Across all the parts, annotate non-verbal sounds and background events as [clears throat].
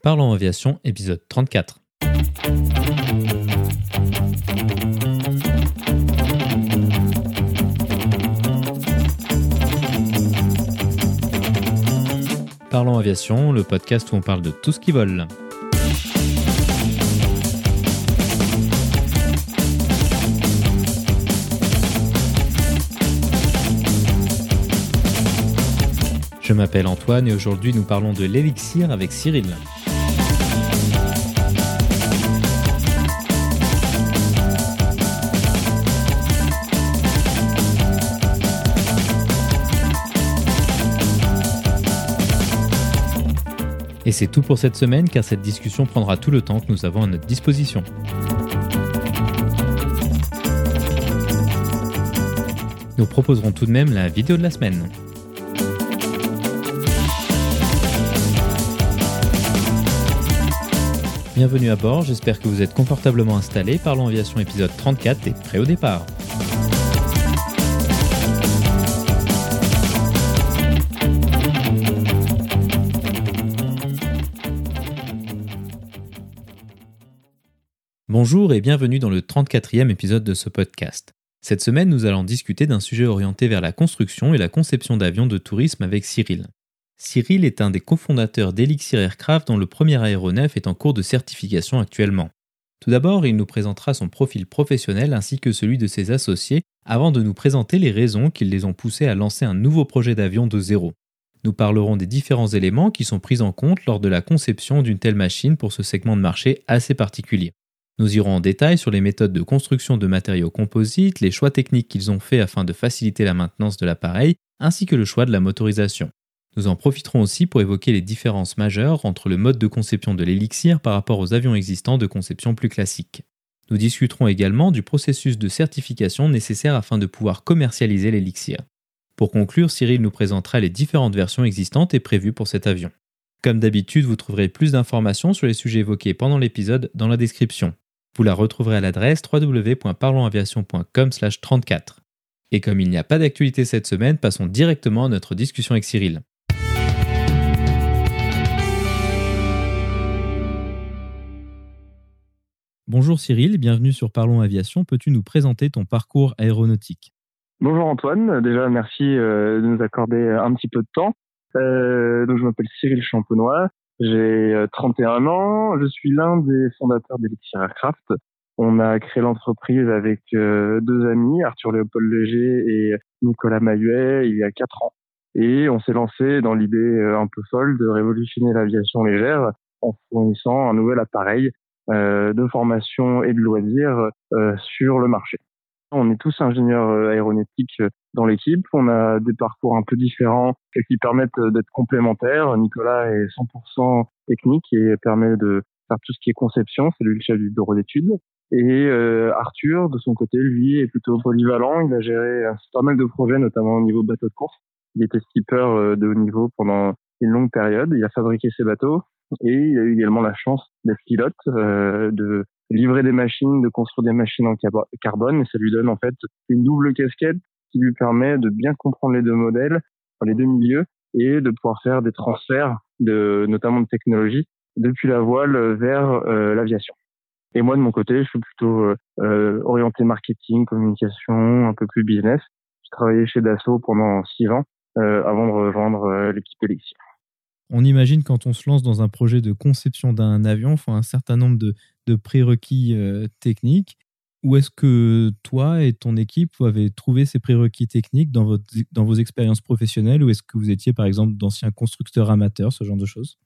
Parlons aviation, épisode 34. Parlons aviation, le podcast où on parle de tout ce qui vole. Je m'appelle Antoine et aujourd'hui nous parlons de l'élixir avec Cyril. Et c'est tout pour cette semaine car cette discussion prendra tout le temps que nous avons à notre disposition. Nous proposerons tout de même la vidéo de la semaine. Bienvenue à bord, j'espère que vous êtes confortablement installés. Parlons Aviation épisode 34 et prêt au départ. Bonjour et bienvenue dans le 34e épisode de ce podcast. Cette semaine, nous allons discuter d'un sujet orienté vers la construction et la conception d'avions de tourisme avec Cyril. Cyril est un des cofondateurs d'Elixir Aircraft dont le premier aéronef est en cours de certification actuellement. Tout d'abord, il nous présentera son profil professionnel ainsi que celui de ses associés avant de nous présenter les raisons qui les ont poussés à lancer un nouveau projet d'avion de zéro. Nous parlerons des différents éléments qui sont pris en compte lors de la conception d'une telle machine pour ce segment de marché assez particulier. Nous irons en détail sur les méthodes de construction de matériaux composites, les choix techniques qu'ils ont faits afin de faciliter la maintenance de l'appareil, ainsi que le choix de la motorisation. Nous en profiterons aussi pour évoquer les différences majeures entre le mode de conception de l'élixir par rapport aux avions existants de conception plus classique. Nous discuterons également du processus de certification nécessaire afin de pouvoir commercialiser l'élixir. Pour conclure, Cyril nous présentera les différentes versions existantes et prévues pour cet avion. Comme d'habitude, vous trouverez plus d'informations sur les sujets évoqués pendant l'épisode dans la description. Vous la retrouverez à l'adresse www.parlonsaviation.com/34. Et comme il n'y a pas d'actualité cette semaine, passons directement à notre discussion avec Cyril. Bonjour Cyril, bienvenue sur Parlons Aviation. Peux-tu nous présenter ton parcours aéronautique? Bonjour Antoine, déjà merci euh, de nous accorder un petit peu de temps. Euh, je m'appelle Cyril Champenois, j'ai 31 euh, ans, je suis l'un des fondateurs d'Elixir Aircraft. On a créé l'entreprise avec deux amis, Arthur Léopold Léger et Nicolas Mailluet, il y a quatre ans. Et on s'est lancé dans l'idée un peu folle de révolutionner l'aviation légère en fournissant un nouvel appareil euh, de formation et de loisirs euh, sur le marché. On est tous ingénieurs euh, aéronautiques dans l'équipe. On a des parcours un peu différents et qui permettent d'être complémentaires. Nicolas est 100% technique et permet de faire tout ce qui est conception. C'est lui le chef du bureau d'études. Et Arthur, de son côté, lui, est plutôt polyvalent. Il a géré pas mal de projets, notamment au niveau bateau de course. Il était skipper de haut niveau pendant une longue période. Il a fabriqué ses bateaux. Et il a eu également la chance d'être pilote, euh, de livrer des machines, de construire des machines en carbone. Et ça lui donne en fait une double casquette qui lui permet de bien comprendre les deux modèles, les deux milieux, et de pouvoir faire des transferts, de, notamment de technologie, depuis la voile vers euh, l'aviation. Et moi, de mon côté, je suis plutôt euh, orienté marketing, communication, un peu plus business. J'ai travaillé chez Dassault pendant six ans euh, avant de rejoindre l'équipe Elixir on imagine quand on se lance dans un projet de conception d'un avion, il faut un certain nombre de, prérequis euh, techniques. Où est-ce que toi et ton équipe vous avez trouvé ces prérequis techniques dans, votre, dans vos expériences professionnelles ou est-ce que vous étiez par exemple d'anciens constructeurs amateurs, ce genre de choses?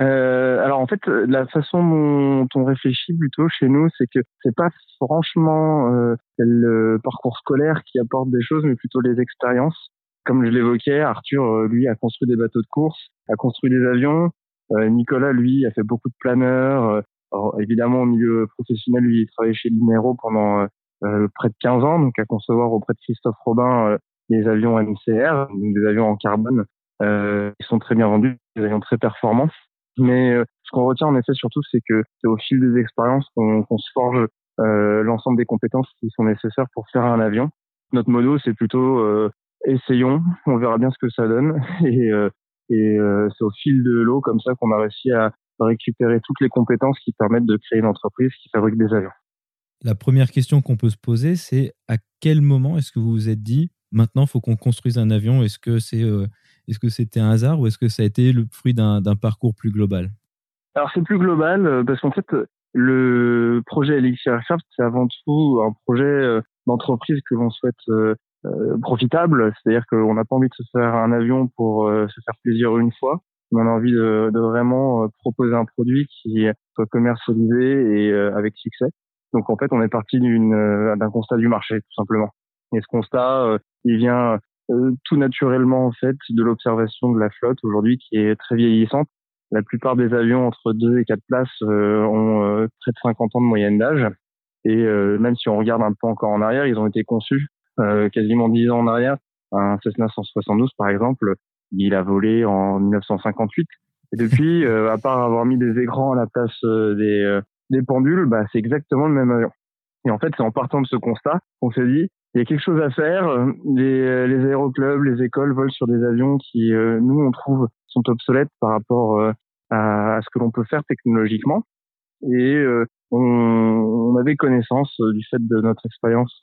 Euh, alors en fait, la façon dont on réfléchit plutôt chez nous, c'est que c'est pas franchement euh, le parcours scolaire qui apporte des choses, mais plutôt les expériences comme je l'évoquais, Arthur, lui, a construit des bateaux de course, a construit des avions. Nicolas, lui, a fait beaucoup de planeurs. Euh, évidemment, au milieu professionnel, lui, il travaillait chez Linero pendant près de 15 ans, donc à concevoir auprès de Christophe Robin des avions MCR, donc des avions en carbone. Euh, ils sont très bien vendus, des avions très performants. Mais ce qu'on retient en effet surtout, c'est que c'est au fil des expériences qu'on se forge l'ensemble des compétences qui sont nécessaires pour faire un avion. Notre modo, c'est plutôt essayons, on verra bien ce que ça donne. [laughs] Et, euh, et euh, c'est au fil de l'eau comme ça qu'on a réussi à, récupérer toutes les compétences qui permettent de créer une entreprise qui fabrique des avions. La première question qu'on peut se poser, c'est à quel moment est-ce que vous vous êtes dit maintenant, il faut qu'on construise un avion? Est-ce que c'est est-ce que c'était un hasard ou est-ce que ça a été le fruit d'un parcours plus global? Alors c'est plus global parce qu'en fait le projet Elixir Aircraft c'est avant tout un projet d'entreprise que l'on souhaite euh, profitable, c'est-à-dire qu'on n'a pas envie de se faire un avion pour euh, se faire plaisir une fois, on a envie de, de vraiment euh, proposer un produit qui soit commercialisé et avec succès. Donc en fait, on est parti d'une d'un constat du marché tout simplement. Et ce constat, il vient tout naturellement en fait de l'observation de la flotte aujourd'hui qui est très vieillissante. La plupart des avions entre 2 et 4 places ont près de 50 ans de moyenne d'âge. Et même si on regarde un peu encore en arrière, ils ont été conçus euh, quasiment dix ans en arrière. Un Cessna 172, par exemple, il a volé en 1958. Et depuis, [laughs] euh, à part avoir mis des écrans à la place euh, des, des pendules, bah, c'est exactement le même avion. Et en fait, c'est en partant de ce constat qu'on s'est dit, il y a quelque chose à faire. Les, les aéroclubs, les écoles volent sur des avions qui, nous, on trouve, sont obsolètes par rapport à, à, ce que l'on peut faire technologiquement. Et on, on, avait connaissance du fait de notre expérience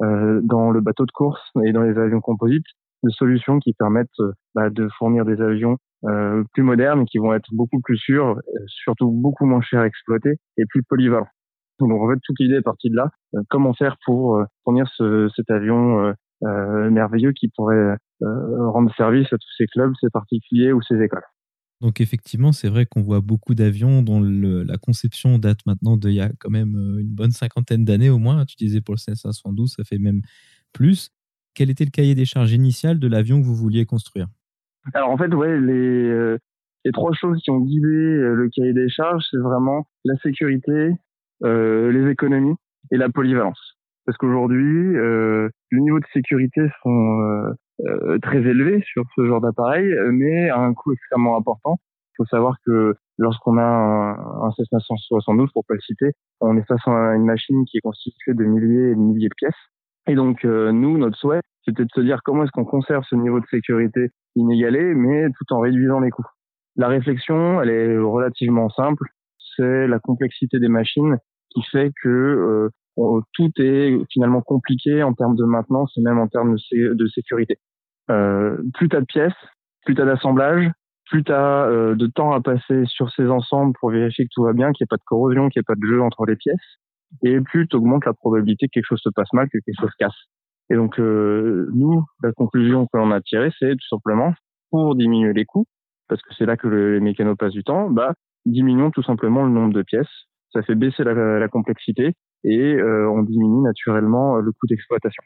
euh, dans le bateau de course et dans les avions composites, de solutions qui permettent euh, bah, de fournir des avions euh, plus modernes qui vont être beaucoup plus sûrs, surtout beaucoup moins chers à exploiter et plus polyvalents. Donc en fait, toute l'idée est partie de là. comment faire pour fournir ce, cet avion merveilleux qui pourrait rendre service à tous ces clubs, ces particuliers ou ces écoles? Donc effectivement, c'est vrai qu'on voit beaucoup d'avions dont la conception date maintenant d'il y a quand même euh, une bonne cinquantaine d'années au moins. Tu disais pour le 512, ça fait même plus. Quel était le cahier des charges initial de l'avion que vous vouliez construire? Alors en fait, ouais, les, euh, les trois choses qui ont guidé euh, le cahier des charges, c'est vraiment la sécurité, les économies et la polyvalence. Parce qu'aujourd'hui, le niveau de sécurité sont euh, très élevé sur ce genre d'appareil, mais à un coût extrêmement important. Il faut savoir que lorsqu'on a un, un Cessna 172, pour pas le citer, on est face à une machine qui est constituée de milliers et de milliers de pièces. Et donc, euh, nous, notre souhait, c'était de se dire comment est-ce qu'on conserve ce niveau de sécurité inégalé, mais tout en réduisant les coûts. La réflexion, elle est relativement simple. C'est la complexité des machines qui fait que euh, tout est finalement compliqué en termes de maintenance et même en termes de, sécurité. Euh, plus tu as de pièces, plus tu as d'assemblage, plus tu as euh, de temps à passer sur ces ensembles pour vérifier que tout va bien, qu'il n'y ait pas de corrosion, qu'il n'y ait pas de jeu entre les pièces, et plus tu augmentes la probabilité que quelque chose se passe mal, que quelque chose casse. Et donc, euh, nous, la conclusion que l'on a tirée, c'est tout simplement, pour diminuer les coûts, parce que c'est là que les mécanos passent du temps, bah, diminuons tout simplement le nombre de pièces. Ça fait baisser la, la complexité et euh, on diminue naturellement le coût d'exploitation.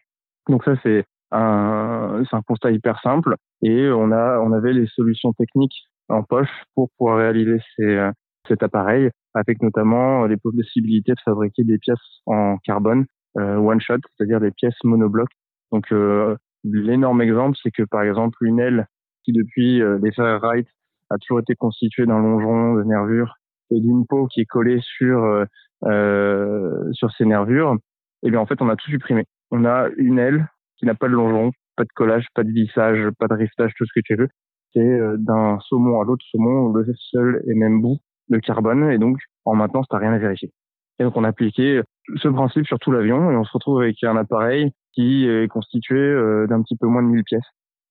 Donc ça, c'est un, c'est un constat hyper simple et on a, on avait les solutions techniques en poche pour pouvoir réaliser ces, cet appareil avec notamment les possibilités de fabriquer des pièces en carbone euh, one shot, c'est-à-dire des pièces monoblocs. Donc euh, l'énorme exemple, c'est que par exemple une aile qui depuis euh, les Wright a toujours été constituée d'un longeron de nervures et d'une peau qui est collée sur euh, sur ces nervures, et eh bien en fait on a tout supprimé. On a une aile qui n'a pas de longeron, pas de collage, pas de vissage, pas de riftage, tout ce que tu veux. C'est euh, d'un saumon à l'autre saumon le seul et même bout de carbone et donc en maintenance t'as rien à vérifier. Et donc on a appliqué ce principe sur tout l'avion et on se retrouve avec un appareil qui est constitué euh, d'un petit peu moins de 1000 pièces.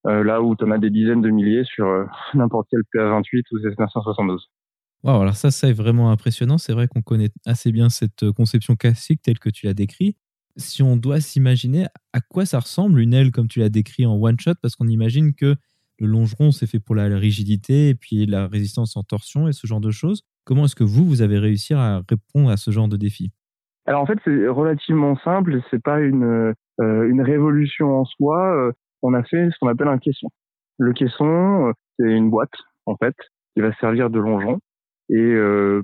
Euh, là où tu en as des dizaines de milliers sur [laughs] n'importe quel PA28 ou C972. Wow, alors ça, ça est vraiment impressionnant. C'est vrai qu'on connaît assez bien cette conception classique telle que tu l'as décrit si on doit s'imaginer à quoi ça ressemble une aile comme tu l'as décrit en one shot, parce qu'on imagine que le longeron c'est fait pour la rigidité et puis la résistance en torsion et ce genre de choses. Comment est-ce que vous, vous avez réussi à répondre à ce genre de défi? Alors en fait, c'est relativement simple. C'est pas une euh, une révolution en soi. Euh, on a fait ce qu'on appelle un caisson. Le caisson, euh, c'est une boîte en fait qui va servir de longeron. Et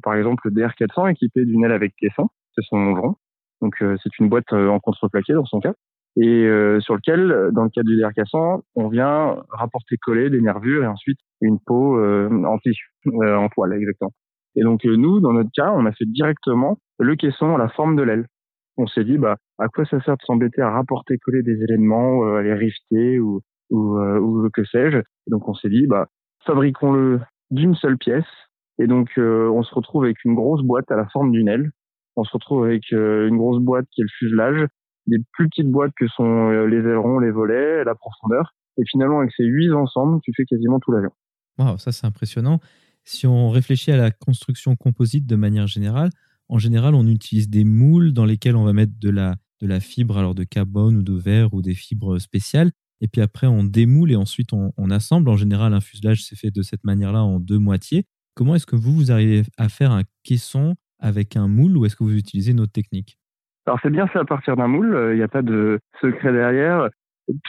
par exemple, le DR400 équipé d'une aile avec caisson, c'est son longeron. Donc c'est une boîte en contreplaqué dans son cas et euh, sur lequel, dans le cas du DR cassant, on vient rapporter coller des nervures et ensuite une peau en tissu, en poil exactement. Et donc nous, dans notre cas, on a fait directement le caisson à la forme de l'aile. On s'est dit, bah, à quoi ça sert de s'embêter à rapporter coller des éléments, à les rifter ou, ou, ou que sais-je. Donc on s'est dit, bah, fabriquons-le d'une seule pièce Et donc, on se retrouve avec une grosse boîte à la forme d'une aile. On se retrouve avec une grosse boîte qui est le fuselage, des plus petites boîtes que sont les ailerons, les volets, la profondeur. Et finalement, avec ces huit ensemble, tu fais quasiment tout l'avion. Waouh, ça c'est impressionnant. Si on réfléchit à la construction composite de manière générale, en général, on utilise des moules dans lesquels on va mettre de la, de la fibre, alors de carbone ou de verre ou des fibres spéciales. Et puis après, on démoule et ensuite on, assemble. En général, un fuselage s'est fait de cette manière-là en deux moitiés. Comment est-ce que vous, vous arrivez à faire un caisson avec un moule ou est-ce que vous utilisez une autre technique? Alors c'est bien fait à partir d'un moule, il n'y a pas de secret derrière.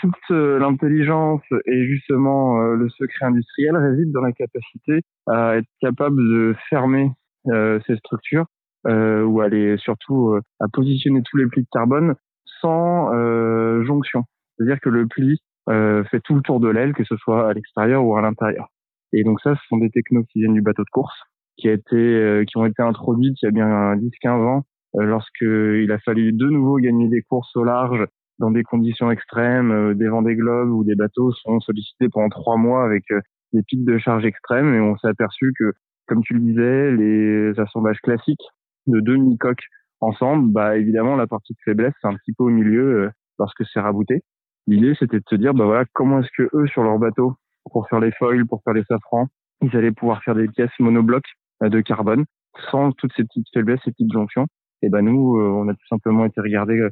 Toute euh, l'intelligence et justement euh, le secret industriel réside dans la capacité à être capable de fermer euh, ces structures euh, ou aller surtout euh, à positionner tous les plis de carbone sans euh, jonction. C'est-à-dire que le pli euh, fait tout le tour de l'aile, que ce soit à l'extérieur ou à l'intérieur. Et donc ça, ce sont des technos qui viennent du bateau de course, qui a été, qui ont été introduites il y a bien 10-15 ans, lorsqu'il a fallu de nouveau gagner des courses au large dans des conditions extrêmes, des vents des globes où des bateaux sont sollicités pendant trois mois avec des pics de charge extrêmes et on s'est aperçu que, comme tu le disais, les assemblages classiques de deux mini-coques ensemble, bah évidemment la partie de faiblesse c'est un petit peu au milieu euh, lorsque c'est rabouté. L'idée c'était de se dire bah voilà comment est-ce que eux sur leur bateau pour faire les foils, pour faire les safrans, ils allaient pouvoir faire des pièces monoblocs euh, de carbone sans toutes ces petites faiblesses, ces petites jonctions. Et ben nous euh, on a tout simplement été regarder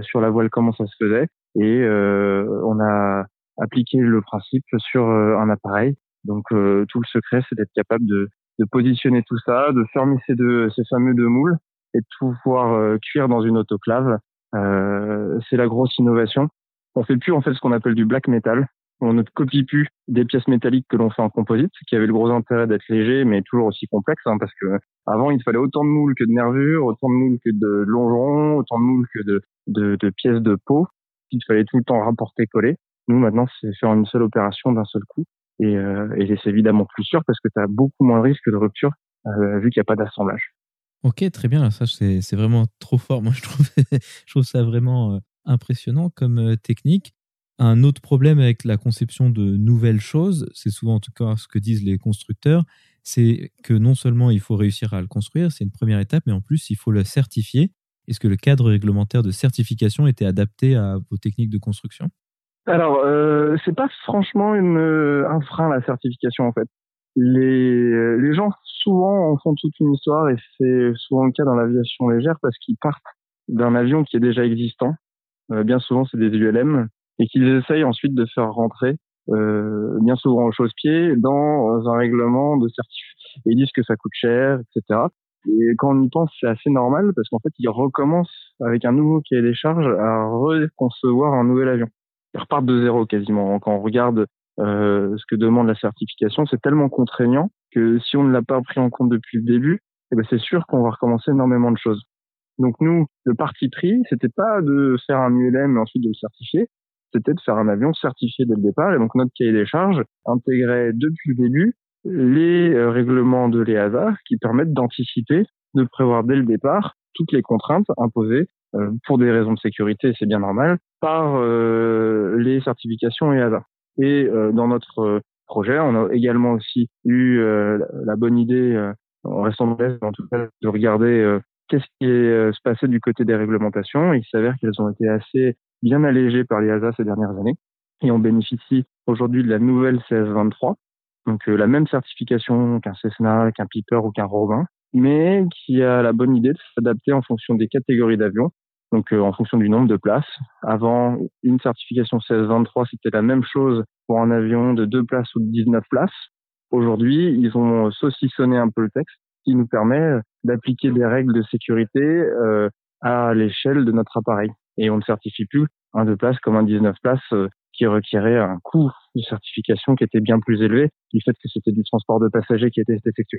sur la voile comment ça se faisait et on a appliqué le principe sur un appareil. Donc tout le secret c'est d'être capable de de positionner tout ça, de fermer ces deux, ces fameux deux moules et de pouvoir euh, cuire dans une autoclave. Euh, c'est la grosse innovation. On fait plus en fait ce qu'on appelle du black metal. On ne copie plus des pièces métalliques que l'on fait en composite, qui avait le gros intérêt d'être léger, mais toujours aussi complexe, hein, parce que avant il fallait autant de moules que de nervures, autant de moules que de longerons, autant de moules que de, pièces de peau. Il fallait tout le temps rapporter coller. Nous maintenant, c'est faire une seule opération d'un seul coup. Et, euh, c'est évidemment plus sûr parce que tu as beaucoup moins de risques de rupture euh, vu qu'il n'y a pas d'assemblage. Ok, très bien. Ça, c'est vraiment trop fort. Moi, je trouve, [laughs] je trouve ça vraiment euh, impressionnant comme technique. Un autre problème avec la conception de nouvelles choses, c'est souvent en tout cas ce que disent les constructeurs, c'est que non seulement il faut réussir à le construire, c'est une première étape, mais en plus il faut le certifier. Est-ce que le cadre réglementaire de certification était adapté à vos techniques de construction? Alors, euh, c'est pas franchement une, euh, un frein la certification en fait. Les, euh, les gens souvent en font toute une histoire et c'est souvent le cas dans l'aviation légère parce qu'ils partent d'un avion qui est déjà existant. Euh, bien souvent, c'est des ULM et qu'ils essayent ensuite de faire rentrer, euh, bien souvent au chausse-pied, dans un règlement de certification. Ils disent que ça coûte cher, etc. Et quand on y pense, c'est assez normal parce qu'en fait, ils recommencent avec un nouveau cahier des charges à reconcevoir un nouvel avion ils repartent de zéro quasiment. Quand on regarde euh, ce que demande la certification, c'est tellement contraignant que si on ne l'a pas pris en compte depuis le début, eh ben c'est sûr qu'on va recommencer énormément de choses. Donc nous, le parti pris, c'était pas de faire un ULM et ensuite de le certifier, c'était de faire un avion certifié dès le départ. Et donc notre cahier des charges intégrait depuis le début les euh, règlements de l'EASA qui permettent d'anticiper, de prévoir dès le départ toutes les contraintes imposées euh, pour des raisons de sécurité, c'est bien normal, par euh, les certifications EASA. Et dans notre projet, on a également aussi eu la bonne idée, en restant modeste en tout cas, de regarder qu'est-ce qui se passait du côté des réglementations. Il s'avère qu'elles ont été assez bien allégées par l'EASA ces dernières années. Et on bénéficie aujourd'hui de la nouvelle CS23, donc la même certification qu'un Cessna, qu'un Piper ou qu'un Robin, mais qui a la bonne idée de s'adapter en fonction des catégories d'avions, donc euh, en fonction du nombre de places. Avant, une certification 16-23, c'était la même chose pour un avion de 2 places ou de 19 places. Aujourd'hui, ils ont saucissonné un peu le texte, qui nous permet d'appliquer des règles de sécurité euh, à l'échelle de notre appareil. Et on ne certifie plus un 2 places comme un 19 places euh, qui requérait un coût de certification qui était bien plus élevé du fait que c'était du transport de passagers qui était effectué.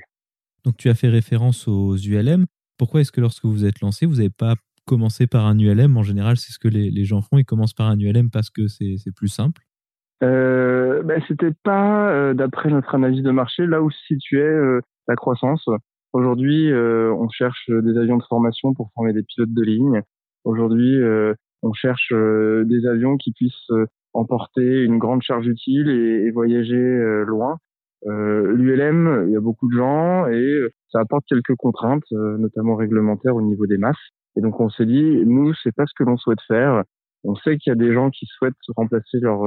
Donc tu as fait référence aux ULM. Pourquoi est-ce que lorsque vous êtes lancé, vous n'avez pas commencé par un ULM En général, c'est ce que les, gens font. Ils commencent par un ULM parce que c'est plus simple. Euh, ben, C'était pas, euh, d'après notre analyse de marché, là où se situait euh, la croissance. Aujourd'hui, on cherche des avions de formation pour former des pilotes de ligne. Aujourd'hui, on cherche des avions qui puissent emporter une grande charge utile et voyager loin. Euh, L'ULM, il y a beaucoup de gens et ça apporte quelques contraintes, notamment réglementaires au niveau des masses. Et donc on s'est dit, nous, c'est pas ce que l'on souhaite faire. On sait qu'il y a des gens qui souhaitent remplacer leurs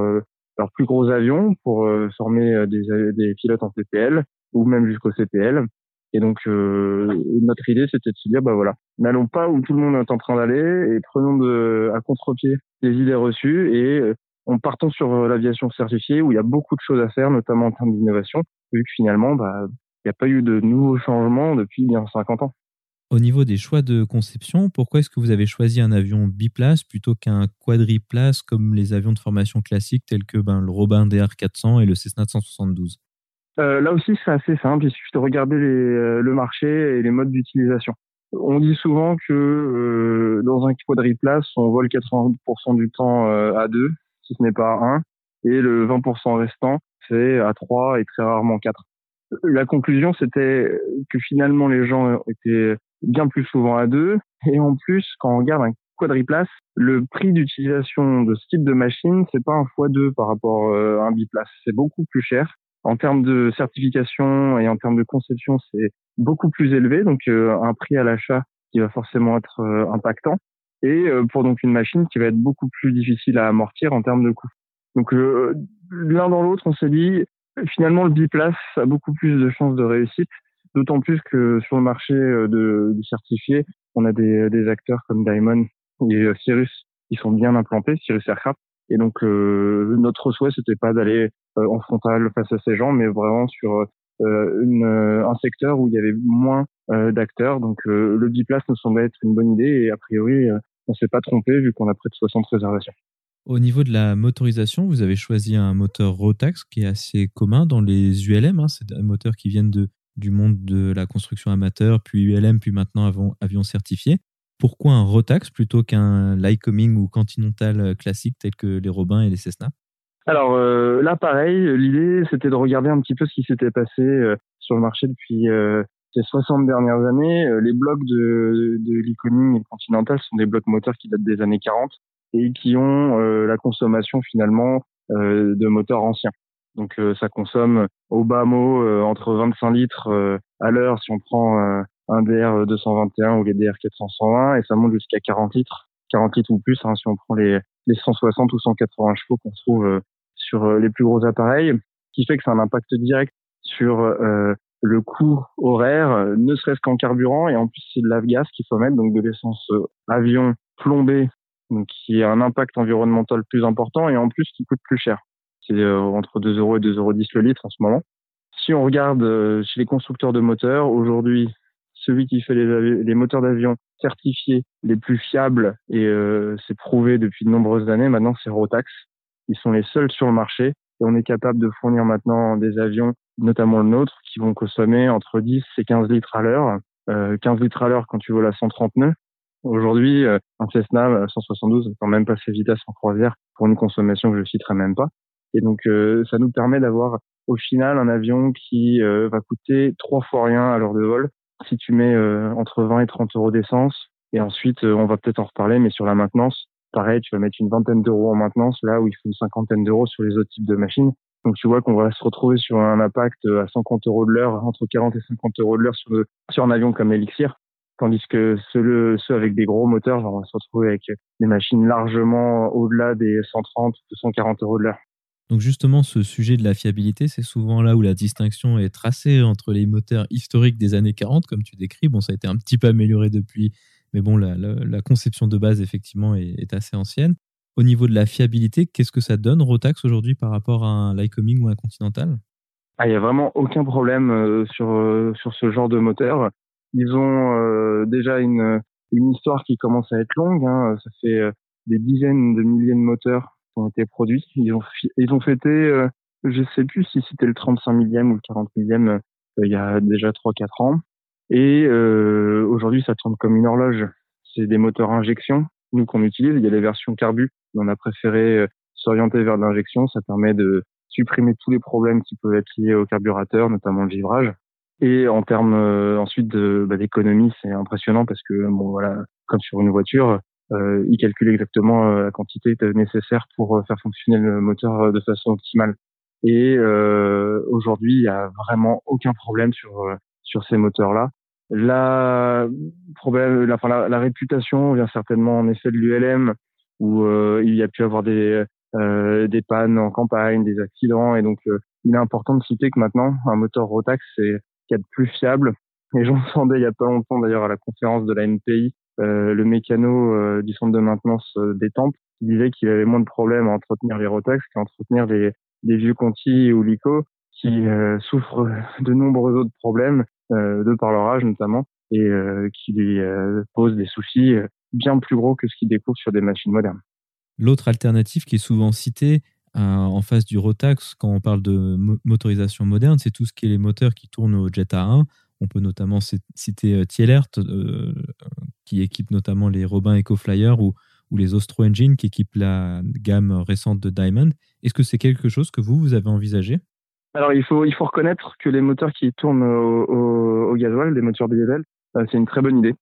leurs plus gros avions pour former des, des pilotes en CPL ou même jusqu'au CPL. Et donc euh, notre idée c'était de se dire bah voilà, n'allons pas où tout le monde est en train d'aller et prenons de, à contre-pied les idées reçues et euh, on partons sur euh, l'aviation certifiée où il y a beaucoup de choses à faire, notamment en termes d'innovation, vu que finalement bah il n'y a pas eu de nouveaux changements depuis bien 50 ans. Au niveau des choix de conception, pourquoi est-ce que vous avez choisi un avion biplace plutôt qu'un quadriplace comme les avions de formation classiques tels que ben, le Robin DR400 et le Cessna 172 euh, là aussi, c'est assez simple. Il suffit de regarder les, euh, le marché et les modes d'utilisation. On dit souvent que euh, dans un quadriplace, on vole 80% du temps euh, à deux, si ce n'est pas à un, et le 20% restant, c'est à trois et très rarement quatre. La conclusion, c'était que finalement, les gens étaient bien plus souvent à deux, et en plus, quand on regarde un quadriplace, le prix d'utilisation de ce type de machine, c'est pas un fois deux par rapport à un biplace, c'est beaucoup plus cher. En termes de certification et en termes de conception, c'est beaucoup plus élevé, donc euh, un prix à l'achat qui va forcément être euh, impactant, et euh, pour donc une machine qui va être beaucoup plus difficile à amortir en termes de coût. Donc l'un dans l'autre, on s'est dit finalement le biplace a beaucoup plus de chances de réussite, d'autant plus que sur le marché de, du certifié, on a des, des acteurs comme Diamond et Cirrus qui sont bien implantés, Cirrus Aircraft, et donc euh, notre souhait c'était pas d'aller euh, en frontal face à ces gens, mais vraiment sur euh, un secteur où il y avait moins d'acteurs. Donc le biplace nous semblait être une bonne idée et a priori on s'est pas trompé vu qu'on a près de 60 réservations. Au niveau de la motorisation, vous avez choisi un moteur Rotax qui est assez commun dans les ULM. Hein. C'est des moteurs qui viennent de, du monde de la construction amateur, puis ULM, puis maintenant avion certifié pourquoi un Rotax plutôt qu'un Lycoming ou Continental euh, classique tel que les Robins et les Cessna? Alors euh, là, pareil, l'idée c'était de regarder un petit peu ce qui s'était passé euh, sur le marché depuis ces 60 dernières années. les blocs de, de Lycoming et Continental sont des blocs moteurs qui datent des années 40 et qui ont la consommation finalement de moteurs anciens. Donc ça consomme au bas mot entre 25 litres à l'heure si on prend un DR 221 ou les DR 420 et ça monte jusqu'à 40 litres, 40 litres ou plus hein, si on prend les, les 160 ou 180 chevaux qu'on trouve euh, sur euh, les plus gros appareils, qui fait que c'est un impact direct sur euh, le coût horaire, ne serait-ce qu'en carburant et en plus c'est de l'avgas qu'il faut mettre, donc de l'essence avion plombée, donc qui a un impact environnemental plus important et en plus qui coûte plus cher. C'est entre 2 euros et 2,10 euros le litre en ce moment. Si on regarde chez les constructeurs de moteurs, aujourd'hui, celui qui fait les, moteurs d'avion certifiés les plus fiables et euh, c'est prouvé depuis de nombreuses années. Maintenant, c'est Rotax. Ils sont les seuls sur le marché et on est capable de fournir maintenant des avions, notamment le nôtre, qui vont consommer entre 10 et 15 litres à l'heure. Euh, 15 litres à l'heure quand tu voles à 130 nœuds. Aujourd'hui, euh, un Cessna 172 quand même pas ses vitesses en croisière pour une consommation que je citerai même pas. Et donc, euh, ça nous permet d'avoir au final un avion qui euh, va coûter trois fois rien à l'heure de vol si tu mets euh, entre 20 et 30 euros d'essence, et ensuite, euh, on va peut-être en reparler, mais sur la maintenance, pareil, tu vas mettre une vingtaine d'euros en maintenance, là où il faut une cinquantaine d'euros sur les autres types de machines. Donc tu vois qu'on va se retrouver sur un impact à 50 euros de l'heure, entre 40 et 50 euros de l'heure sur, sur un avion comme l'Elixir. Tandis que ceux, ceux avec des gros moteurs, on va se retrouver avec des machines largement au-delà des 130 ou 140 euros de l'heure. Donc justement, ce sujet de la fiabilité, c'est souvent là où la distinction est tracée entre les moteurs historiques des années 40, comme tu décris. Bon, ça a été un petit peu amélioré depuis, mais bon, la, conception de base, effectivement, est, assez ancienne. Au niveau de la fiabilité, qu'est-ce que ça donne Rotax aujourd'hui par rapport à un Lycoming ou un Continental? Ah, Il n'y a vraiment aucun problème euh, sur, euh, sur ce genre de moteur. Ils ont euh, déjà une, une histoire qui commence à être longue. Hein. Ça fait des dizaines de milliers de moteurs ont été produits. Ils ont, fêté, euh, je sais plus si c'était le 35 millième ou le 40 millième, euh, il y a déjà 3-4 ans. Et euh, aujourd'hui, ça tourne comme une horloge. C'est des moteurs injection, nous qu'on utilise. Il y a les versions carbu, on a préféré euh, s'orienter vers l'injection. Ça permet de supprimer tous les problèmes qui peuvent être liés au carburateur, notamment le givrage. Et en termes ensuite de bah, d'économie, c'est impressionnant parce que bon voilà, comme sur une voiture, euh, il calcule exactement euh, la quantité nécessaire pour euh, faire fonctionner le moteur de façon optimale. Et aujourd'hui, il y a vraiment aucun problème sur sur ces moteurs-là. La problème, la, enfin, la, réputation vient certainement en effet de l'ULM où il y a pu avoir des des pannes en campagne, des accidents, et donc il est important de citer que maintenant un moteur Rotax c'est qu'il y a de plus fiable. Et [laughs] j'entendais il y a pas longtemps d'ailleurs à la conférence de la MPI euh, le mécano euh, du centre de maintenance euh, des Tempes qui disait qu'il avait moins de problèmes à entretenir les Rotax qu'à entretenir les, vieux Conti ou Lico qui souffrent de nombreux autres problèmes de par leur âge notamment et qui lui posent des soucis bien plus gros que ce qu'ils découvrent sur des machines modernes. L'autre alternative qui est souvent citée en face du Rotax quand on parle de motorisation moderne, c'est tout ce qui est les moteurs qui tournent au Jet A1. On peut notamment citer Thielert, qui équipe notamment les Robin EcoFlyer ou, ou les Ostro Engine qui équipent la gamme récente de Diamond. Est-ce que c'est quelque chose que vous, vous avez envisagé? Alors, il faut, il faut reconnaître que les moteurs qui tournent au, au, au gasoil, les moteurs diesel, euh, c'est une très bonne idée.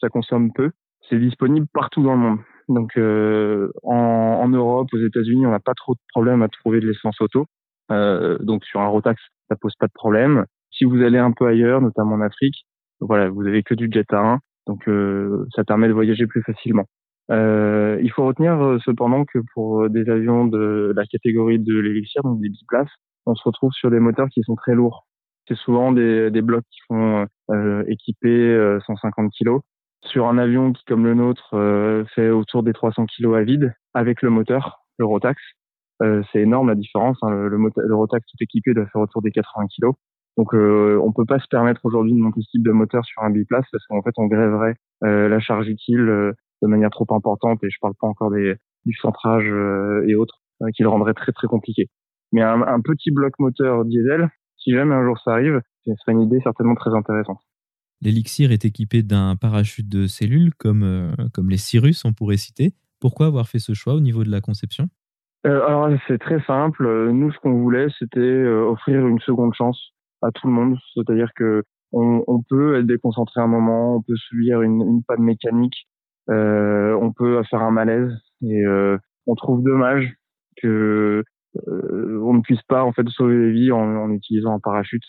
Ça consomme peu. C'est disponible partout dans le monde. Donc, euh, en, Europe, aux États-Unis, on n'a pas trop de problème à trouver de l'essence auto. Euh, donc, sur un Rotax, ça pose pas de problème. Si vous allez un peu ailleurs, notamment en Afrique, voilà, vous avez que du Jet A1. Donc euh, ça permet de voyager plus facilement. Euh, il faut retenir euh, cependant que pour des avions de la catégorie de l'Elixir, donc des biplaces, on se retrouve sur des moteurs qui sont très lourds. C'est souvent des, des blocs qui sont euh, équipés 150 kg. Sur un avion qui, comme le nôtre, fait autour des 300 kg à vide, avec le moteur, le Rotax, c'est énorme la différence. Hein. Le, le, Rotax tout équipé doit faire autour des 80 kg. Donc euh, on peut pas se permettre aujourd'hui de monter ce type de moteur sur un biplace parce qu'en fait on grèverait euh, la charge utile euh, de manière trop importante et je parle pas encore des, du centrage euh, et autres qui le rendraient très très compliqué. Mais un, un, petit bloc moteur diesel, si jamais un jour ça arrive, ce serait une idée certainement très intéressante. L'Elixir est équipé d'un parachute de cellules comme, comme les Cirrus, on pourrait citer. Pourquoi avoir fait ce choix au niveau de la conception? Euh, Alors c'est très simple. Nous, ce qu'on voulait, c'était offrir une seconde chance à tout le monde. C'est-à-dire que on, on, peut être déconcentré un moment, on peut subir une, une panne mécanique, euh, on peut faire un malaise et euh, on trouve dommage que euh, on ne puisse pas en fait sauver les vies en, en utilisant un parachute.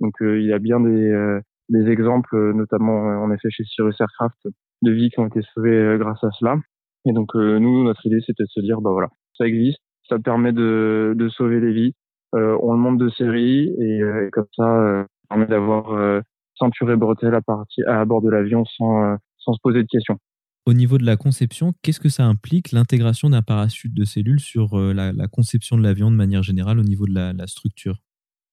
Donc euh, il y a bien des, euh, des exemples, notamment en effet chez Cirrus Aircraft, de vies qui ont été sauvées grâce à cela. Et donc nous, notre idée, c'était de se dire, bah voilà, ça existe, ça permet de, de sauver les vies. Euh, on le monte de série et, euh, comme ça, euh, on permet d'avoir ceinture et bretelles à, partir, à bord de l'avion sans, sans se poser de questions. Au niveau de la conception, qu'est-ce que ça implique l'intégration d'un parachute de cellules sur la, la conception de l'avion de manière générale au niveau de la, la structure?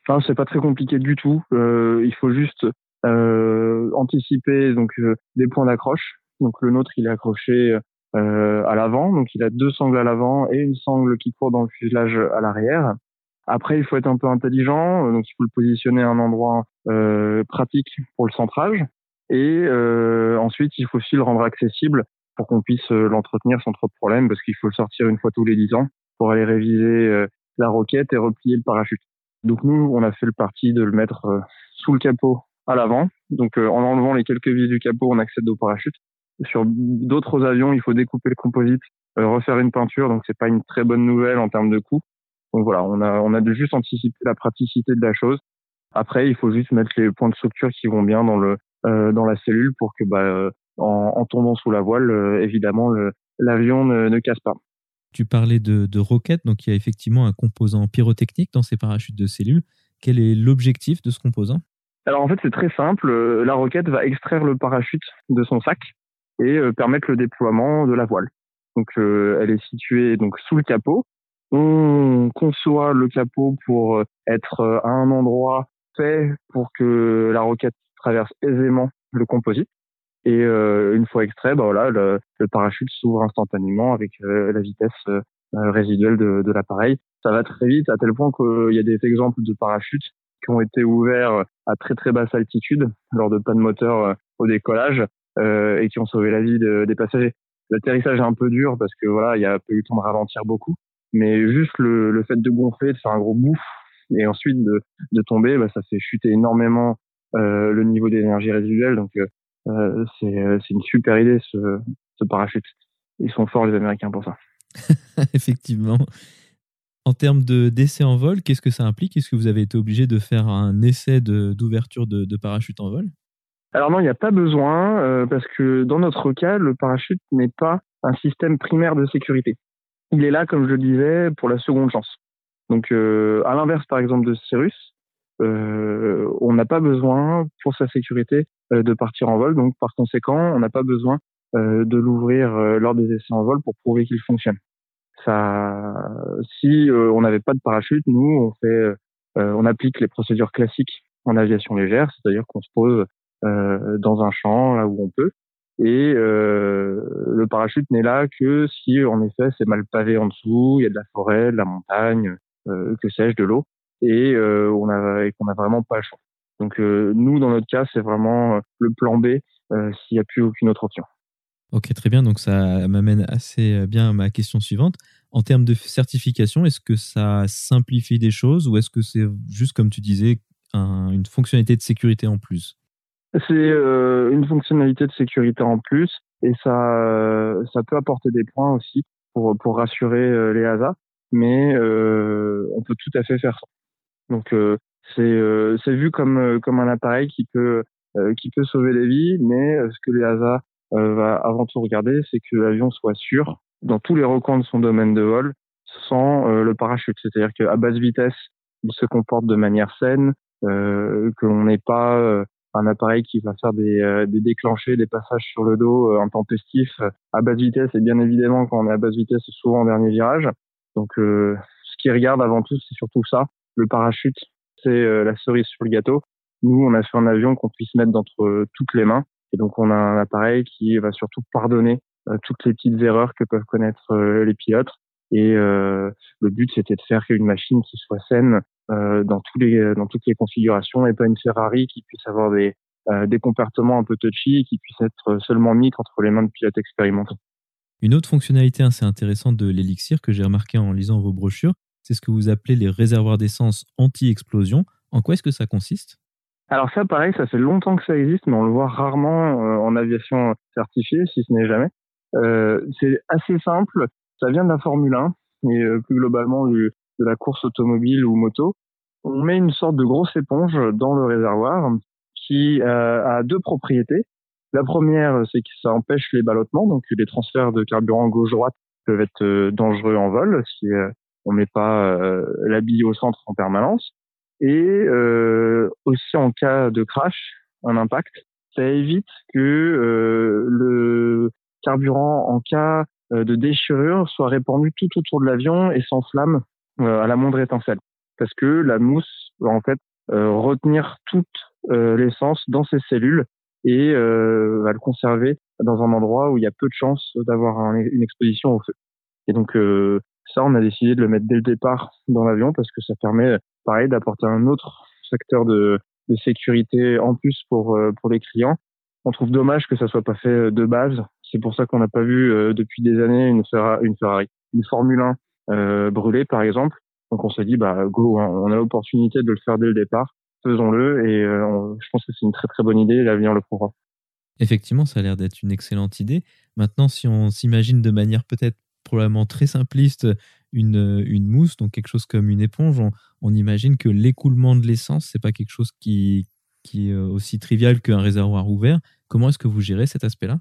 Enfin, c'est pas très compliqué du tout. Euh, il faut juste euh, anticiper donc des points d'accroche. Donc le nôtre, il est accroché euh, à l'avant, donc il a deux sangles à l'avant et une sangle qui court dans le fuselage à l'arrière. Après, il faut être un peu intelligent, euh, donc il faut le positionner à un endroit euh, pratique pour le centrage. Et euh, ensuite, il faut aussi le rendre accessible pour qu'on puisse euh, l'entretenir sans trop de problèmes, parce qu'il faut le sortir une fois tous les dix ans pour aller réviser la roquette et replier le parachute. Donc nous, on a fait le parti de le mettre sous le capot à l'avant. Donc en enlevant les quelques vis du capot, on accède au parachute. Sur d'autres avions, il faut découper le composite, refaire une peinture, donc c'est pas une très bonne nouvelle en termes de coût. Donc voilà, on a, on a de juste anticiper la praticité de la chose. Après, il faut juste mettre les points de structure qui vont bien dans le euh, dans la cellule pour que bah, euh, en, en, tombant sous la voile, euh, évidemment, l'avion ne, ne, casse pas. Tu parlais de, de roquettes, donc il y a effectivement un composant pyrotechnique dans ces parachutes de cellules. Quel est l'objectif de ce composant? Alors en fait, c'est très simple. La roquette va extraire le parachute de son sac et permettre le déploiement de la voile. Donc elle est située donc sous le capot on conçoit le capot pour euh, être euh, à un endroit fait pour que la roquette traverse aisément le composite. Et euh, une fois extrait, bah voilà, le, parachute s'ouvre instantanément avec la vitesse résiduelle de, de l'appareil. Ça va très vite à tel point qu'il y a des exemples de parachutes qui ont été ouverts à très très basse altitude lors de panne moteur au décollage euh, et qui ont sauvé la vie de, des passagers. L'atterrissage est un peu dur parce que voilà, il y a eu le temps de ralentir beaucoup, mais juste le, le fait de gonfler, de faire un gros bouffe et ensuite de, de tomber, bah, ça fait chuter énormément euh, le niveau d'énergie résiduelle. Donc euh, euh c'est euh, une super idée ce, ce parachute. Ils sont forts les Américains pour ça. [laughs] Effectivement. En termes d'essai en vol, qu'est-ce que ça implique? Est-ce que vous avez été obligé de faire un essai d'ouverture de, de, parachute en vol? Alors non, il n'y a pas besoin, euh, parce que dans notre cas, le parachute n'est pas un système primaire de sécurité. Il est là, comme je le disais, pour la seconde chance. Donc, euh, à l'inverse, par exemple, de Cyrus, euh, on n'a pas besoin, pour sa sécurité, de partir en vol. Donc, par conséquent, on n'a pas besoin de l'ouvrir lors des essais en vol pour prouver qu'il fonctionne ça, si euh, on n'avait pas de parachute, nous, on fait, euh, on applique les procédures classiques en aviation légère, c'est-à-dire qu'on se pose euh, dans un champ là où on peut, et le parachute n'est là que si, en effet, c'est mal pavé en dessous, il y a de la forêt, de la montagne, que sais-je, de l'eau, et on a, qu'on n'a vraiment pas le choix. Donc nous, dans notre cas, c'est vraiment le plan B s'il n'y a plus aucune autre option. Ok, très bien. Donc ça m'amène assez euh, bien à ma question suivante. En termes de certification, est-ce que ça simplifie des choses ou est-ce que c'est juste, comme tu disais, une fonctionnalité de sécurité en plus? C'est euh, une fonctionnalité de sécurité en plus et ça, ça peut apporter des points aussi pour, pour rassurer euh, les ASA, mais on peut tout à fait faire ça. Donc c'est vu comme, comme un appareil qui peut, qui peut sauver des vies, mais ce que les ASA euh, va avant tout regarder, c'est que l'avion soit sûr dans tous les recoins de son domaine de vol sans euh, le parachute. C'est-à-dire qu'à basse vitesse, il se comporte de manière saine, euh, que l'on n'ait pas euh, un appareil qui va faire des, des déclenchés, des passages sur le dos intempestifs à basse vitesse. Et bien évidemment, quand on est à basse vitesse, c'est souvent en dernier virage. Donc, ce qui regarde avant tout, c'est surtout ça. Le parachute, c'est la cerise sur le gâteau. Nous, on a fait un avion qu'on puisse mettre d'entre toutes les mains et donc, on a un appareil qui va surtout pardonner euh, toutes les petites erreurs que peuvent connaître euh, les pilotes. Et euh, le but, c'était de faire une machine qui soit saine dans tous les dans toutes les configurations et pas une Ferrari qui puisse avoir des des comportements un peu touchy et qui puisse être seulement mis entre les mains de pilotes expérimentés. Une autre fonctionnalité assez intéressante de l'Elixir que j'ai remarqué en lisant vos brochures, c'est ce que vous appelez les réservoirs d'essence anti-explosion. En quoi est-ce que ça consiste? Alors ça, pareil, ça fait longtemps que ça existe, mais on le voit rarement euh, en aviation certifiée, si ce n'est jamais. Euh, c'est assez simple, ça vient de la Formule 1 et euh, plus globalement de la course automobile ou moto. On met une sorte de grosse éponge dans le réservoir qui a deux propriétés. La première, c'est que ça empêche les ballottements, donc les transferts de carburant gauche-droite peuvent être dangereux en vol si on met pas la bille au centre en permanence et euh, aussi en cas de crash, un impact, ça évite que euh, le carburant en cas euh, de déchirure soit répandu tout autour de l'avion et s'enflamme à la moindre étincelle. Parce que la mousse va en fait retenir toute l'essence dans ses cellules et va le conserver dans un endroit où il y a peu de chances d'avoir une exposition au feu. Et donc ça, on a décidé de le mettre dès le départ dans l'avion parce que ça permet pareil, d'apporter un autre secteur de, de, sécurité en plus pour, euh, pour les clients. On trouve dommage que ça soit pas fait euh, de base. C'est pour ça qu'on n'a pas vu euh, depuis des années une, Ferrari, une, Ferrari, une Formule 1 euh, brûlée, par exemple. Donc on s'est dit, bah go, on a l'opportunité de le faire dès le départ, faisons-le. Et je pense que c'est une très très bonne idée. L'avenir le prouvera. Effectivement, ça a l'air d'être une excellente idée. Maintenant, si on s'imagine de manière peut-être probablement très simpliste une, une mousse, donc quelque chose comme une éponge, on, imagine que l'écoulement de l'essence, c'est pas quelque chose qui, qui est aussi trivial qu'un réservoir ouvert. Comment est-ce que vous gérez cet aspect-là?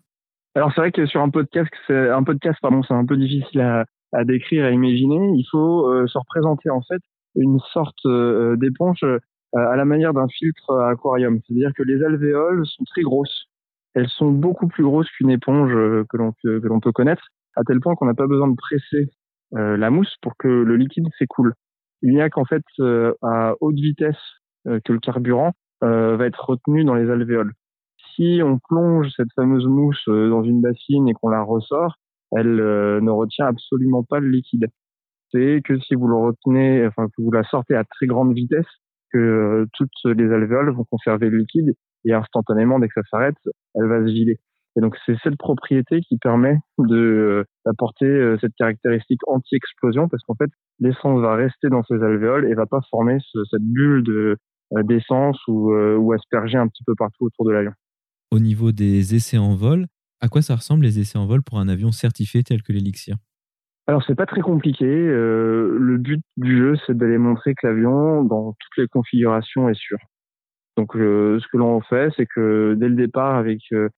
Alors c'est vrai que sur un podcast, c'est un podcast, pardon, c'est un peu difficile à, à décrire, à imaginer. Il faut euh, se représenter en fait une sorte euh, d'éponge euh, à la manière d'un filtre aquarium. C'est-à-dire que les alvéoles sont très grosses. Elles sont beaucoup plus grosses qu'une éponge que l'on que l'on peut connaître, à tel point qu'on n'a pas besoin de presser euh, la mousse pour que le liquide s'écoule. Il n'y a qu'en fait euh, à haute vitesse euh, que le carburant va être retenu dans les alvéoles. Si on plonge cette fameuse mousse dans une bassine et qu'on la ressort, elle ne retient absolument pas le liquide. C'est que si vous le retenez, enfin que vous la sortez à très grande vitesse, que toutes les alvéoles vont conserver le liquide et instantanément, dès que ça s'arrête, elle va se vider. Et donc c'est cette propriété qui permet euh, d'apporter euh, cette caractéristique anti-explosion parce qu'en fait l'essence va rester dans ses alvéoles et va pas former cette bulle de euh, d'essence ou, ou asperger un petit peu partout autour de l'avion. Au niveau des essais en vol, à quoi ça ressemble les essais en vol pour un avion certifié tel que l'Elixir? Alors c'est pas très compliqué. Euh, le but du jeu, c'est d'aller montrer que l'avion, dans toutes les configurations, est sûr. Donc euh, ce que l'on fait, c'est que dès le départ, avec euh,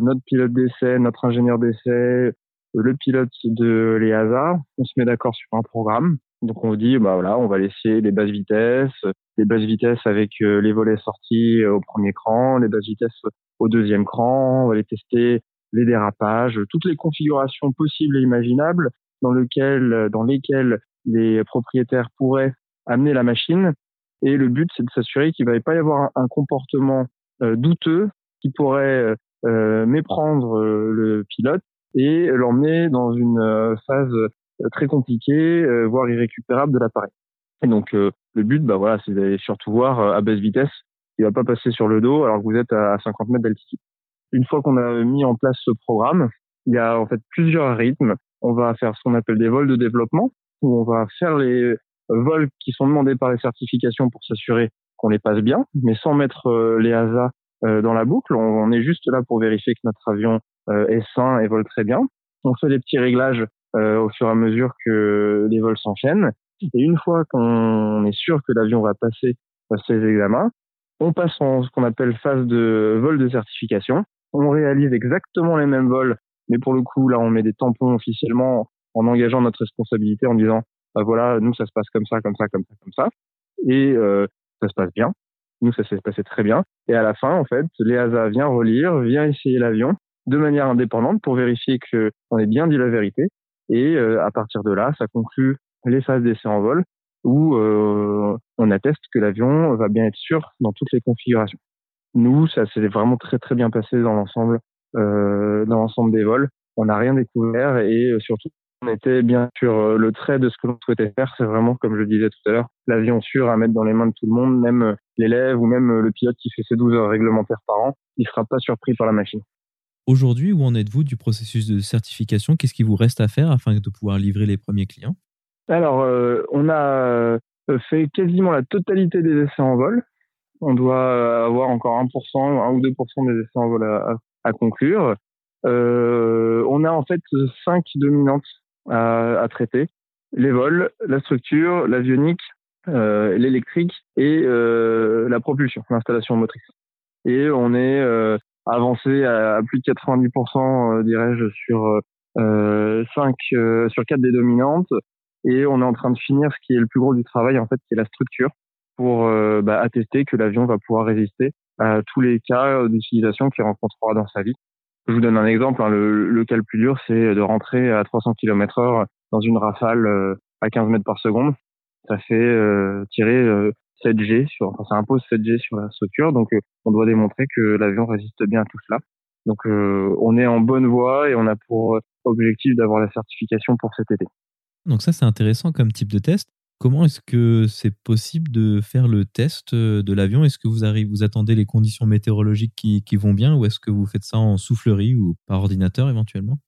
notre pilote d'essai, notre ingénieur d'essai, le pilote de l'EASA, on se met d'accord sur un programme. Donc on dit, bah voilà, on va laisser les bases vitesses, les bases vitesses avec les volets sortis au premier cran, les bases vitesses au deuxième cran, on va les tester les dérapages, toutes les configurations possibles et imaginables dans, lequel, dans lesquelles les propriétaires pourraient amener la machine. Et le but, c'est de s'assurer qu'il ne va pas y avoir un, comportement euh, douteux qui pourrait euh, méprendre euh, le pilote et l'emmener dans une phase très compliquée, voire irrécupérable de l'appareil. Et donc le but, bah voilà, c'est d'aller surtout voir à basse vitesse, il va pas passer sur le dos alors que vous êtes à 50 mètres d'altitude. Une fois qu'on a mis en place ce programme, il y a en fait plusieurs rythmes. On va faire ce qu'on appelle des vols de développement, où on va faire les vols qui sont demandés par les certifications pour s'assurer qu'on les passe bien, mais sans mettre euh, les ASA euh, dans la boucle. On, est juste là pour vérifier que notre avion euh, est sain et vole très bien. On fait des petits réglages au fur et à mesure que les vols s'enchaînent. Et une fois qu'on est sûr que l'avion va passer ces examens, on passe en ce qu'on appelle phase de vol de certification on réalise exactement les mêmes vols, mais pour le coup, là, on met des tampons officiellement en engageant notre responsabilité en disant, bah voilà, nous, ça se passe comme ça, comme ça, comme ça, comme ça. Et euh, ça se passe bien. Nous, ça s'est passé très bien. Et à la fin, en fait, l'EASA vient relire, vient essayer l'avion de manière indépendante pour vérifier qu'on ait bien dit la vérité. Et euh, à partir de là, ça conclut les phases d'essai en vol où euh, on atteste que l'avion va bien être sûr dans toutes les configurations. Nous, ça s'est vraiment très très bien passé dans l'ensemble, euh, dans l'ensemble des vols. On n'a rien découvert et surtout, on était bien euh, le trait de ce que l'on souhaitait faire. C'est vraiment, comme je disais tout à l'heure, l'avion sûr à mettre dans les mains de tout le monde, même l'élève ou même le pilote qui fait ses 12 heures réglementaires par an, il sera pas surpris par la machine. Aujourd'hui, où en êtes-vous du processus de certification? Qu'est-ce qui vous reste à faire afin de pouvoir livrer les premiers clients? Alors, euh, on a fait quasiment la totalité des essais en vol on doit avoir encore 1%, 1 ou 2% des essais en vol à, conclure. Euh, on a en fait cinq dominantes à, traiter les vols, la structure, l'avionique, euh, l'électrique et euh, la propulsion, l'installation motrice. Et on est avancé à, plus de 90%, dirais-je, sur euh, 5, sur quatre des dominantes. Et on est en train de finir ce qui est le plus gros du travail, en fait, qui est la structure pour euh, bah, attester que l'avion va pouvoir résister à tous les cas d'utilisation qu'il rencontrera dans sa vie. Je vous donne un exemple. Hein, le, le, cas le plus dur, c'est de rentrer à 300 km heure dans une rafale euh, à 15 mètres par seconde. Ça fait euh, tirer 7G sur, enfin, ça impose 7G sur la structure. Donc, on doit démontrer que l'avion résiste bien à tout cela. Donc, on est en bonne voie et on a pour objectif d'avoir la certification pour cet été. Donc ça, c'est intéressant comme type de test. Comment est-ce que c'est possible de faire le test euh, de l'avion? Est-ce que vous, arrivez, vous attendez les conditions météorologiques qui, vont bien ou est-ce que vous faites ça en soufflerie ou par ordinateur éventuellement?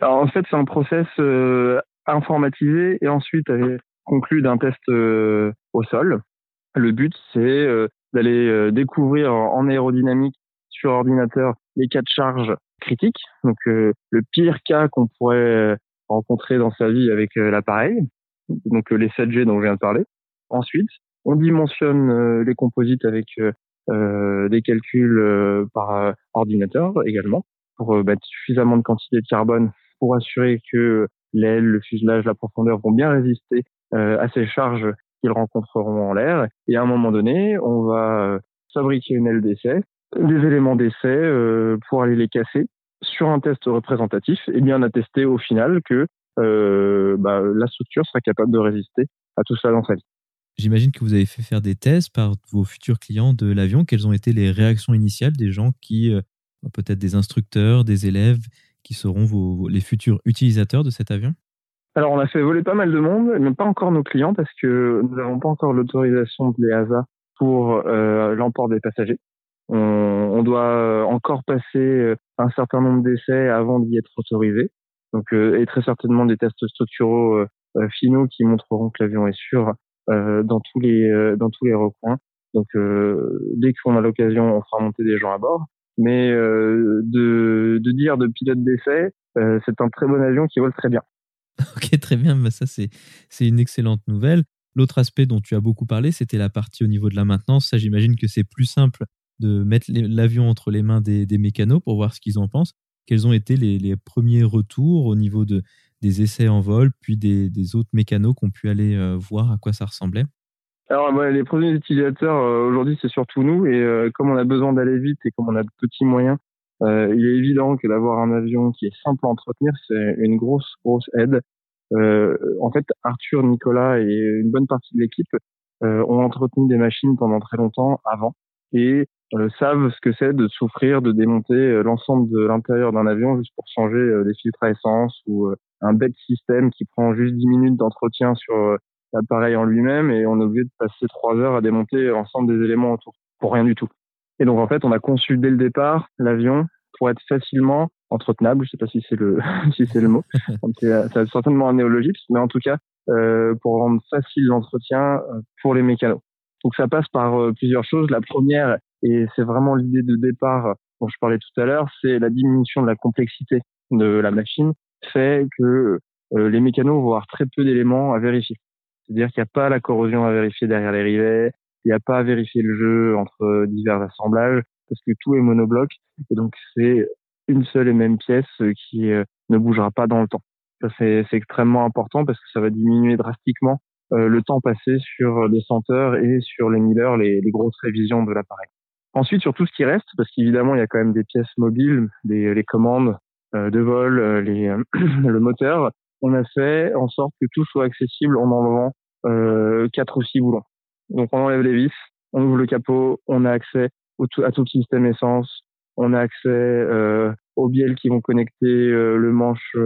En fait, c'est un process euh, informatisé et ensuite conclu d'un test euh, au sol. Le but, c'est d'aller découvrir en aérodynamique sur ordinateur les cas de charge critiques, donc le pire cas qu'on pourrait rencontrer dans sa vie avec l'appareil, donc euh, les 7G dont je viens de parler. Ensuite, on dimensionne euh, les composites avec euh, des calculs par ordinateur également pour mettre suffisamment de quantité de carbone pour assurer que l'aile, le fuselage, la profondeur vont bien résister à ces charges qu'ils rencontreront en l'air. Et à un moment donné, on va fabriquer une aile d'essai, des éléments d'essai pour aller les casser sur un test représentatif et bien attester au final que euh, bah, la structure sera capable de résister à tout ça dans sa vie. J'imagine que vous avez fait faire des tests par vos futurs clients de l'avion. Quelles ont été les réactions initiales des gens qui, euh, peut-être des instructeurs, des élèves, qui seront vos, les futurs utilisateurs de cet avion? Alors, on a fait voler pas mal de monde, mais pas encore nos clients parce que nous n'avons pas encore l'autorisation de l'EASA pour euh, l'emport des passagers. On, on, doit encore passer un certain nombre d'essais avant d'y être autorisé. Donc, euh, et très certainement des tests structuraux euh, euh, finaux qui montreront que l'avion est sûr dans tous les dans tous les recoins. Donc, dès qu'on a l'occasion, on fera monter des gens à bord. Mais de, de dire de pilote d'essai, c'est un très bon avion qui vole très bien. [laughs] Ok, très bien. Ça, c'est une excellente nouvelle. L'autre aspect dont tu as beaucoup parlé, c'était la partie au niveau de la maintenance. Ça, j'imagine que c'est plus simple de mettre l'avion entre les mains des, mécanos pour voir ce qu'ils en pensent. Quels ont été les, premiers retours au niveau de, des essais en vol, puis des, autres mécanos qui ont pu aller euh, voir à quoi ça ressemblait? Alors, les premiers utilisateurs euh, aujourd'hui, c'est surtout nous. Et euh, comme on a besoin d'aller vite et comme on a de petits moyens, il est évident que d'avoir un avion qui est simple à entretenir, c'est une grosse, grosse aide. en fait, Arthur, Nicolas et une bonne partie de l'équipe ont entretenu des machines pendant très longtemps avant et euh, savent ce que c'est de souffrir, de démonter euh, l'ensemble de l'intérieur d'un avion juste pour changer euh, les filtres à essence ou un bête système qui prend juste 10 minutes d'entretien sur l'appareil en lui-même et on est obligé de passer trois heures à démonter l'ensemble des éléments autour pour rien du tout. Et donc en fait, on a conçu dès le départ l'avion pour être facilement entretenable. Je sais pas si c'est le [laughs] si c'est le mot. [laughs] C'est certainement un néologisme, mais en tout cas euh, pour rendre facile l'entretien pour les mécanos. Donc ça passe par plusieurs choses. La première, et c'est vraiment l'idée de départ dont je parlais tout à l'heure, c'est la diminution de la complexité de la machine fait que euh, les mécanos vont avoir très peu d'éléments à vérifier. C'est-à-dire qu'il n'y a pas la corrosion à vérifier derrière les rivets, il n'y a pas à vérifier le jeu entre divers assemblages, parce que tout est monobloc, et donc c'est une seule et même pièce qui euh, ne bougera pas dans le temps. Ça, c'est extrêmement important parce que ça va diminuer drastiquement euh, le temps passé sur les senteurs et sur les millers, les, les grosses révisions de l'appareil. Ensuite, sur tout ce qui reste, parce qu'évidemment, il y a quand même des pièces mobiles, des, les commandes euh, de vol, euh, les, euh, [clears throat] le moteur, on a fait en sorte que tout soit accessible en enlevant euh, quatre ou six boulons. Donc, on enlève les vis, on ouvre le capot, on a accès à tout système essence, on a accès euh, aux bielles qui vont connecter le manche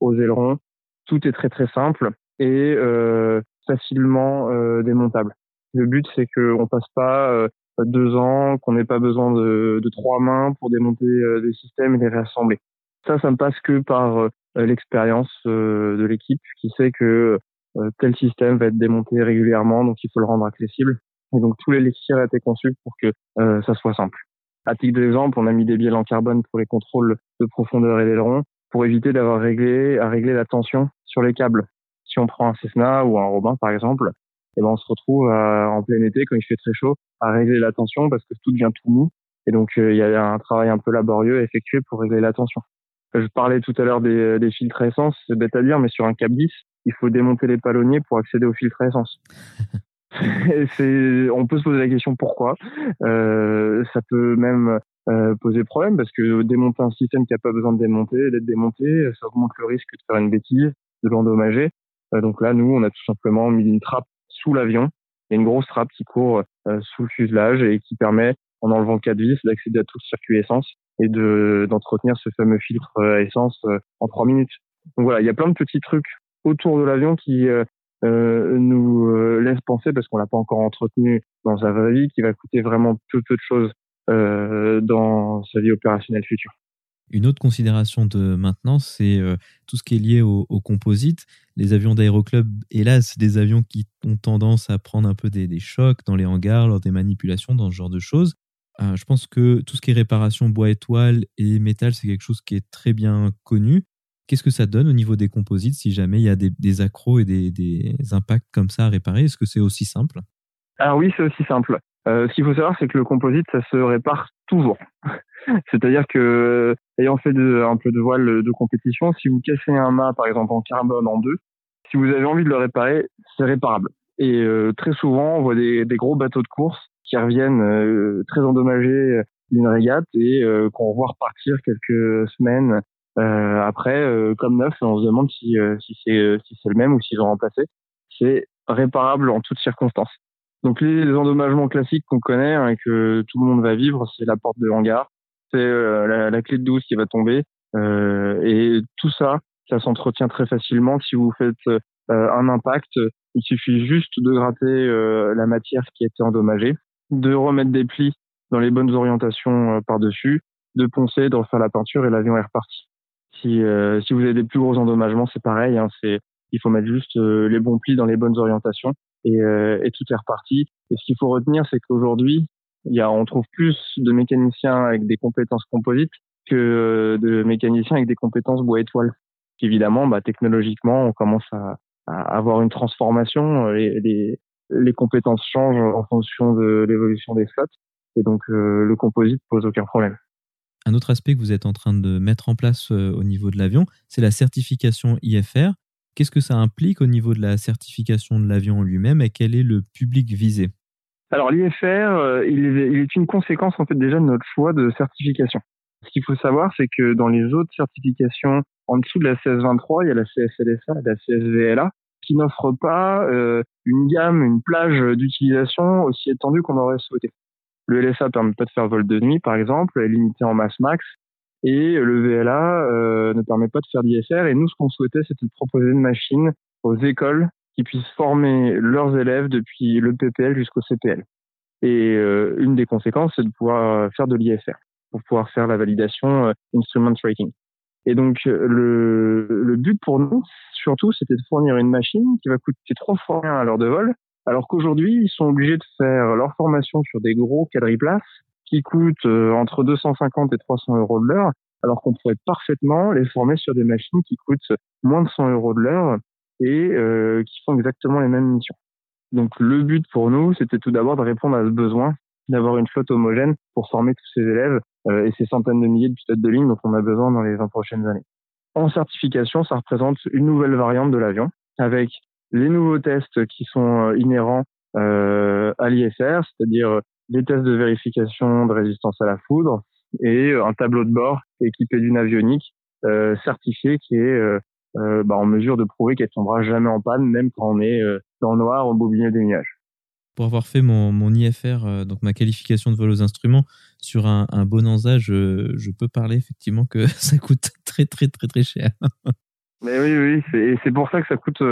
aux ailerons. Tout est très très simple et facilement démontable. Le but, c'est qu'on passe pas deux ans, qu'on n'ait pas besoin de, de, trois mains pour démonter euh, des systèmes et les réassembler. Ça, ça ne passe que par euh, l'expérience euh, de l'équipe qui sait que tel système va être démonté régulièrement, donc il faut le rendre accessible. Et donc tous les lexiers ont été conçus pour que ça soit simple. À titre d'exemple, on a mis des bielles en carbone pour les contrôles de profondeur et d'aileron pour éviter d'avoir réglé à régler la tension sur les câbles. Si on prend un Cessna ou un Robin par exemple, et ben on se retrouve en plein été quand il fait très chaud à régler la tension parce que tout devient tout mou. Et donc euh, il y a un travail un peu laborieux à effectuer pour régler la tension. Je parlais tout à l'heure des, des filtres essence, c'est bête à dire, mais sur un cap 10, il faut démonter les palonniers pour accéder aux filtres à essence. [laughs] on peut se poser la question pourquoi. Euh, ça peut même euh, poser problème parce que démonter un système qui a pas besoin de démonter, d'être démonté, ça augmente le risque de faire une bêtise, de l'endommager. Euh, donc là, nous, on a tout simplement mis une trappe sous l'avion. Il y a une grosse trappe qui court euh, sous le fuselage et qui permet, en enlevant le vis, d'accéder à tout le circuit essence et de d'entretenir ce fameux filtre à euh, essence euh, en trois minutes. Donc voilà, il y a plein de petits trucs autour de l'avion qui euh, nous laissent penser, parce qu'on l'a pas encore entretenu dans sa vraie vie, qui va coûter vraiment peu peu de choses euh, dans sa vie opérationnelle future. Une autre considération de maintenance, c'est euh, tout ce qui est lié au, composite. Les avions d'aéroclub, hélas, c'est des avions qui ont tendance à prendre un peu des, chocs dans les hangars lors des manipulations, dans ce genre de choses. Euh, je pense que tout ce qui est réparation bois étoile et métal, c'est quelque chose qui est très bien connu. Qu'est-ce que ça donne au niveau des composites si jamais il y a des, des accros et des, impacts comme ça à réparer? Est-ce que c'est aussi simple? Alors oui, c'est aussi simple. Euh, ce qu'il faut savoir, c'est que le composite, ça se répare toujours. [laughs] C'est-à-dire que, ayant fait un peu de voile de compétition, si vous cassez un mât, par exemple, en carbone en deux, si vous avez envie de le réparer, c'est réparable. Et euh, très souvent, on voit des, des, gros bateaux de course qui reviennent euh, très endommagés d'une régate et qu'on voit repartir quelques semaines après comme neuf. On se demande si, si c'est si c'est le même ou s'ils ont remplacé. C'est réparable en toutes circonstances. Donc les endommagements classiques qu'on connaît hein, et que tout le monde va vivre, c'est la porte de hangar, c'est euh, la, clé de douce qui va tomber, euh, et tout ça, ça s'entretient très facilement. Si vous faites euh, un impact, il suffit juste de gratter la matière qui a été endommagée, de remettre des plis dans les bonnes orientations par-dessus, de poncer, de refaire la peinture et l'avion est reparti. Si, si vous avez des plus gros endommagements, c'est pareil. Hein, c'est il faut mettre juste les bons plis dans les bonnes orientations et, euh, et tout est reparti. Et ce qu'il faut retenir, c'est qu'aujourd'hui, il y a, on trouve plus de mécaniciens avec des compétences composites que euh, de mécaniciens avec des compétences bois étoile. Évidemment, bah, technologiquement, on commence à, avoir une transformation. Les, les, compétences changent en fonction de l'évolution des flottes. Et donc, le composite pose aucun problème. Un autre aspect que vous êtes en train de mettre en place au niveau de l'avion, c'est la certification IFR. Qu'est-ce que ça implique au niveau de la certification de l'avion lui-même et quel est le public visé? Alors l'IFR, euh, il, est, une conséquence en fait déjà de notre choix de certification. Ce qu'il faut savoir, c'est que dans les autres certifications en dessous de la CS23, il y a la CSLSA et la CSVLA qui n'offrent pas euh, une gamme, une plage d'utilisation aussi étendue qu'on aurait souhaité. Le LSA permet pas de faire vol de nuit, par exemple, est limité en masse max, et le VLA euh, ne permet pas de faire d'ISR. Et nous, ce qu'on souhaitait, c'était de proposer une machine aux écoles qui puissent former leurs élèves depuis le PPL jusqu'au CPL. Et euh, une des conséquences, c'est de pouvoir faire de l'ISR pour pouvoir faire la validation euh, instrument tracking. Et donc le, le but pour nous, surtout, c'était de fournir une machine qui va coûter trois fois rien à l'heure de vol, alors qu'aujourd'hui, ils sont obligés de faire leur formation sur des gros quadriplaces qui coûtent euh, entre 250 et 300 euros de l'heure, alors qu'on pourrait parfaitement les former sur des machines qui coûtent moins de 100 euros de l'heure et euh, qui font exactement les mêmes missions. Donc le but pour nous, c'était tout d'abord de répondre à ce besoin d'avoir une flotte homogène pour former tous ces élèves euh, et ces centaines de milliers de pilotes de ligne dont on a besoin dans les 20 prochaines années. En certification, ça représente une nouvelle variante de l'avion avec les nouveaux tests qui sont inhérents euh, à l'ISR, c'est-à-dire des tests de vérification de résistance à la foudre et euh, un tableau de bord équipé d'une avionique euh, certifiée qui est euh, euh, bah, en mesure de prouver qu'elle tombera jamais en panne, même quand on est dans le noir au bobinet des nuages. Pour avoir fait mon, mon IFR, donc ma qualification de vol aux instruments, sur un, un Bonanza, je, je, peux parler effectivement que [laughs] ça coûte très très très très cher. Mais oui, oui, c'est pour ça que ça coûte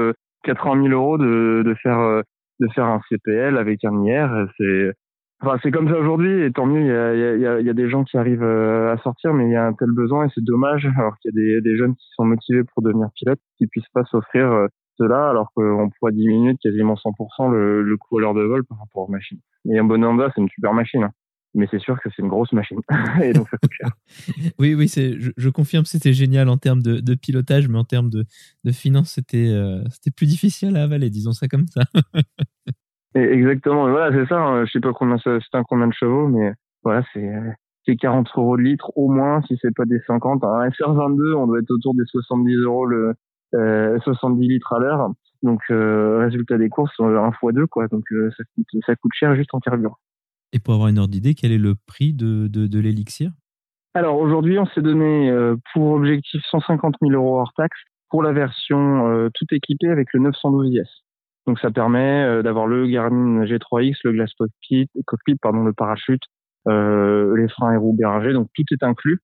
80 000 euros de, de faire de faire un CPL avec un IR. C'est Enfin, c'est comme ça aujourd'hui, et tant mieux, il y a, y, a, y a, des gens qui arrivent euh, à sortir, mais il y a un tel besoin, et c'est dommage, [laughs] alors qu'il y a des, des, jeunes qui sont motivés pour devenir pilotes, qui puissent pas s'offrir euh, cela, alors qu'on pourrait diminuer quasiment 100% le, le coût à l'heure de vol par rapport aux machines. Et un Bonanza, c'est une super machine, hein. Mais c'est sûr que c'est une grosse machine, [laughs] et donc [laughs] oui, oui, c'est, je, je confirme, c'était génial en termes de, de, pilotage, mais en termes de, de finances, c'était, euh, c'était plus difficile à avaler, disons ça comme ça. [laughs] Exactement. Voilà, c'est ça. Hein. Je sais pas combien c'est un combien de chevaux, mais voilà, c'est c'est 40 euros de litre au moins si c'est pas des 50. Un SR22, on doit être autour des 70 euros le euh, 70 litres à l'heure. Donc euh, résultat des courses, un fois deux quoi. Donc euh, ça coûte ça coûte cher juste en carburant. Et pour avoir une ordre d'idée, quel est le prix de de, l'élixir? Alors aujourd'hui, on s'est donné euh, pour objectif 150 000 euros hors taxe pour la version euh, tout équipée avec le 912 IS. Donc ça permet euh, d'avoir le Garmin G3X, le glass cockpit, le parachute, les freins et roues bergers. Donc tout est inclus,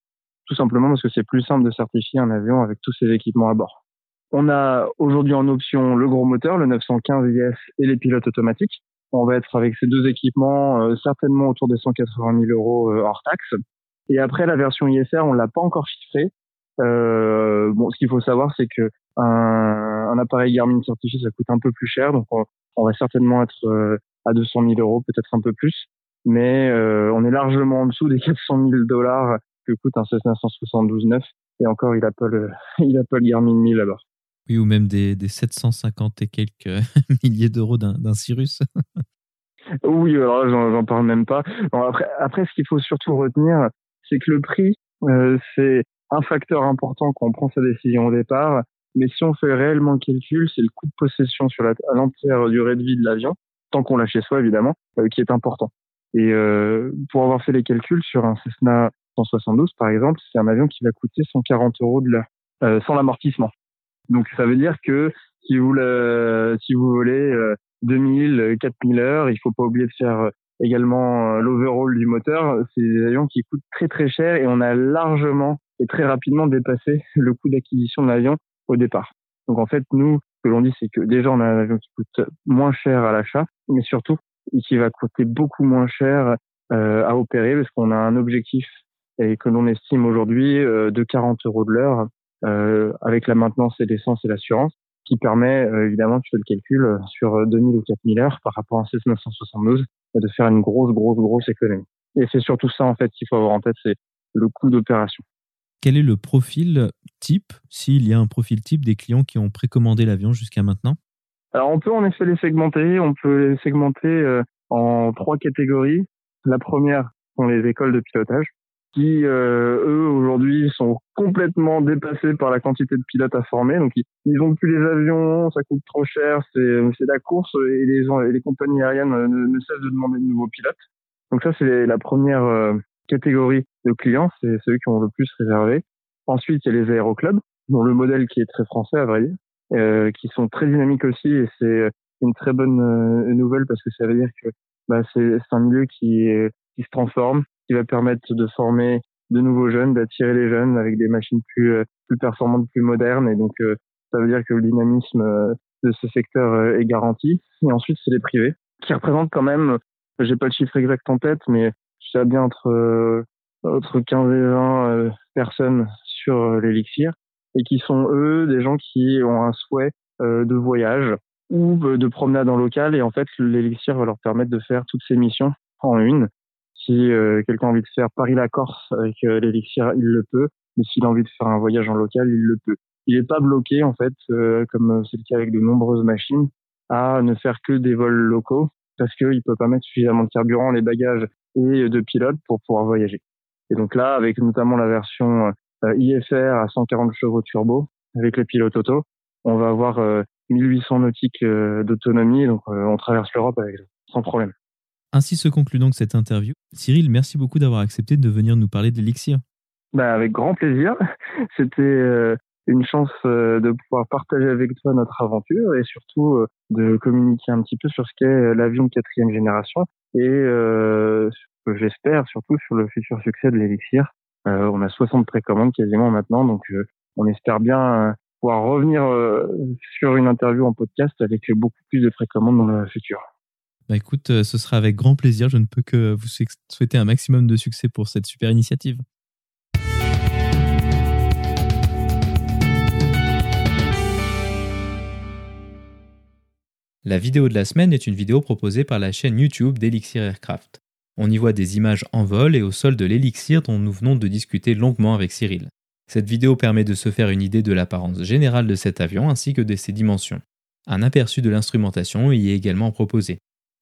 tout simplement parce que c'est plus simple de certifier un avion avec tous ces équipements à bord. On a aujourd'hui en option le gros moteur, le 915 IS et les pilotes automatiques. On va être avec ces deux équipements euh, certainement autour des 180 000 euros euh, hors taxe. Et après la version ISR, on l'a pas encore chiffré. Euh, bon, ce qu'il faut savoir, c'est que un, un appareil Garmin certifié, ça coûte un peu plus cher, donc on, va certainement être euh, à 200 000 euros, peut-être un peu plus, mais on est largement en dessous des 400 000 dollars que coûte un Cessna 172-9, et encore, il appelle, [laughs] il appelle Garmin 1000 alors. Oui, ou même des, des 750 et quelques [laughs] milliers d'euros d'un Cirrus. [laughs] oui, alors j'en parle même pas. après, après, ce qu'il faut surtout retenir, c'est que le prix, euh, c'est un facteur important quand on prend sa décision au départ. Mais si on fait réellement le calcul, c'est le coût de possession sur l'entière durée de vie de l'avion, tant qu'on l'a chez soi évidemment, euh, qui est important. Et euh, pour avoir fait les calculs sur un Cessna 172 par exemple, c'est un avion qui va coûter 140 euros de l'heure, euh, sans l'amortissement. Donc ça veut dire que si vous le, si vous volez 2000, 4000 heures, il faut pas oublier de faire également l'overhaul du moteur. C'est des avions qui coûtent très très cher et on a largement et très rapidement dépassé le coût d'acquisition de l'avion au départ. Donc en fait, nous, ce que l'on dit, c'est que déjà, on a un avion qui coûte moins cher à l'achat, mais surtout, qui va coûter beaucoup moins cher euh, à opérer parce qu'on a un objectif et que l'on estime aujourd'hui euh, de 40 euros de l'heure euh, avec la maintenance et l'essence et l'assurance qui permet, euh, évidemment, tu fais le calcul, euh, sur 2000 ou 4000 heures par rapport à un 972 de faire une grosse, grosse, grosse économie. Et c'est surtout ça, en fait, qu'il faut avoir en tête, c'est le coût d'opération quel est le profil type, s'il y a un profil type des clients qui ont précommandé l'avion jusqu'à maintenant? Alors on peut en effet les segmenter, on peut les segmenter euh, en trois catégories. La première sont les écoles de pilotage qui, euh, eux, aujourd'hui, sont complètement dépassés par la quantité de pilotes à former. Donc, ils ont plus les avions, ça coûte trop cher, c'est la course et les, les compagnies aériennes ne, ne, cessent de demander de nouveaux pilotes. Donc ça, c'est la première euh, catégorie de clients, c'est ceux qui ont le plus réservé. Ensuite, il y a les aéroclubs, dont le modèle qui est très français, à vrai dire, euh, qui sont très dynamiques aussi et c'est une très bonne euh, nouvelle parce que ça veut dire que bah, c'est un milieu qui, qui se transforme, qui va permettre de former de nouveaux jeunes, d'attirer les jeunes avec des machines plus euh, plus performantes, plus modernes. Et donc, euh, ça veut dire que le dynamisme euh, de ce secteur est garanti. Et ensuite, c'est les privés qui représentent quand même, j'ai pas le chiffre exact en tête, mais je sais bien entre entre 15 et 20 personnes sur l'élixir et qui sont eux des gens qui ont un souhait de voyage ou de promenade en local et en fait l'élixir va leur permettre de faire toutes ces missions en une si euh, quelqu'un a envie de faire Paris-la-Corse avec euh, l'élixir, il le peut. Mais s'il a envie de faire un voyage en local, il le peut. Il n'est pas bloqué, en fait, euh, comme c'est le cas avec de nombreuses machines, à ne faire que des vols locaux parce qu'il peut pas mettre suffisamment de carburant, les bagages et de pilotes pour pouvoir voyager. Et donc là, avec notamment la version IFR à 140 chevaux turbo, avec les pilotes auto, on va avoir 1800 nautiques d'autonomie, donc on traverse l'Europe avec sans problème. Ainsi se conclut donc cette interview. Cyril, merci beaucoup d'avoir accepté de venir nous parler de l'élixir. Bah, avec grand plaisir. [laughs] C'était euh, une chance euh, de pouvoir partager avec toi notre aventure et surtout euh, de communiquer un petit peu sur ce qu'est l'avion de quatrième génération et j'espère surtout sur le futur succès de l'élixir. on a 60 précommandes quasiment maintenant, donc on espère bien pouvoir revenir sur une interview en podcast avec beaucoup plus de précommandes dans le futur. Bah écoute, euh, ce sera avec grand plaisir. Je ne peux que vous souhaiter un maximum de succès pour cette super initiative. La vidéo de la semaine est une vidéo proposée par la chaîne YouTube d'Elixir Aircraft. On y voit des images en vol et au sol de l'Elixir dont nous venons de discuter longuement avec Cyril. Cette vidéo permet de se faire une idée de l'apparence générale de cet avion ainsi que de ses dimensions. Un aperçu de l'instrumentation y est également proposé.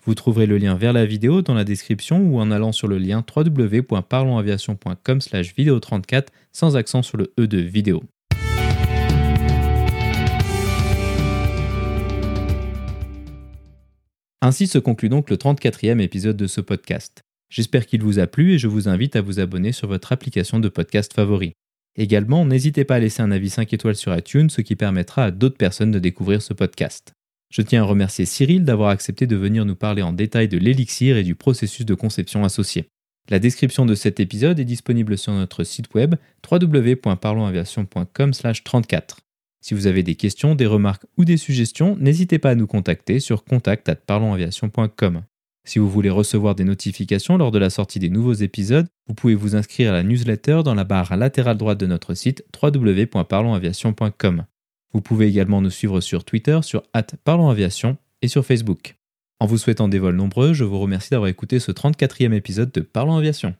Vous trouverez le lien vers la vidéo dans la description ou en allant sur le lien www.parlonsaviation.com slash vidéo 34 sans accent sur le E de vidéo. Ainsi se conclut donc le 34e épisode de ce podcast. J'espère qu'il vous a plu et je vous invite à vous abonner sur votre application de podcast favori. Également, n'hésitez pas à laisser un avis 5 étoiles sur iTunes, ce qui permettra à d'autres personnes de découvrir ce podcast. Je tiens à remercier Cyril d'avoir accepté de venir nous parler en détail de l'élixir et du processus de conception associé. La description de cet épisode est disponible sur notre site web www.parlonsaviation.com/34. Si vous avez des questions, des remarques ou des suggestions, n'hésitez pas à nous contacter sur contact@parlonsaviation.com. Si vous voulez recevoir des notifications lors de la sortie des nouveaux épisodes, vous pouvez vous inscrire à la newsletter dans la barre latérale droite de notre site www.parlonsaviation.com. Vous pouvez également nous suivre sur Twitter, sur @parlonsaviation et sur Facebook. En vous souhaitant des vols nombreux, je vous remercie d'avoir écouté ce 34e épisode de Parlons Aviation.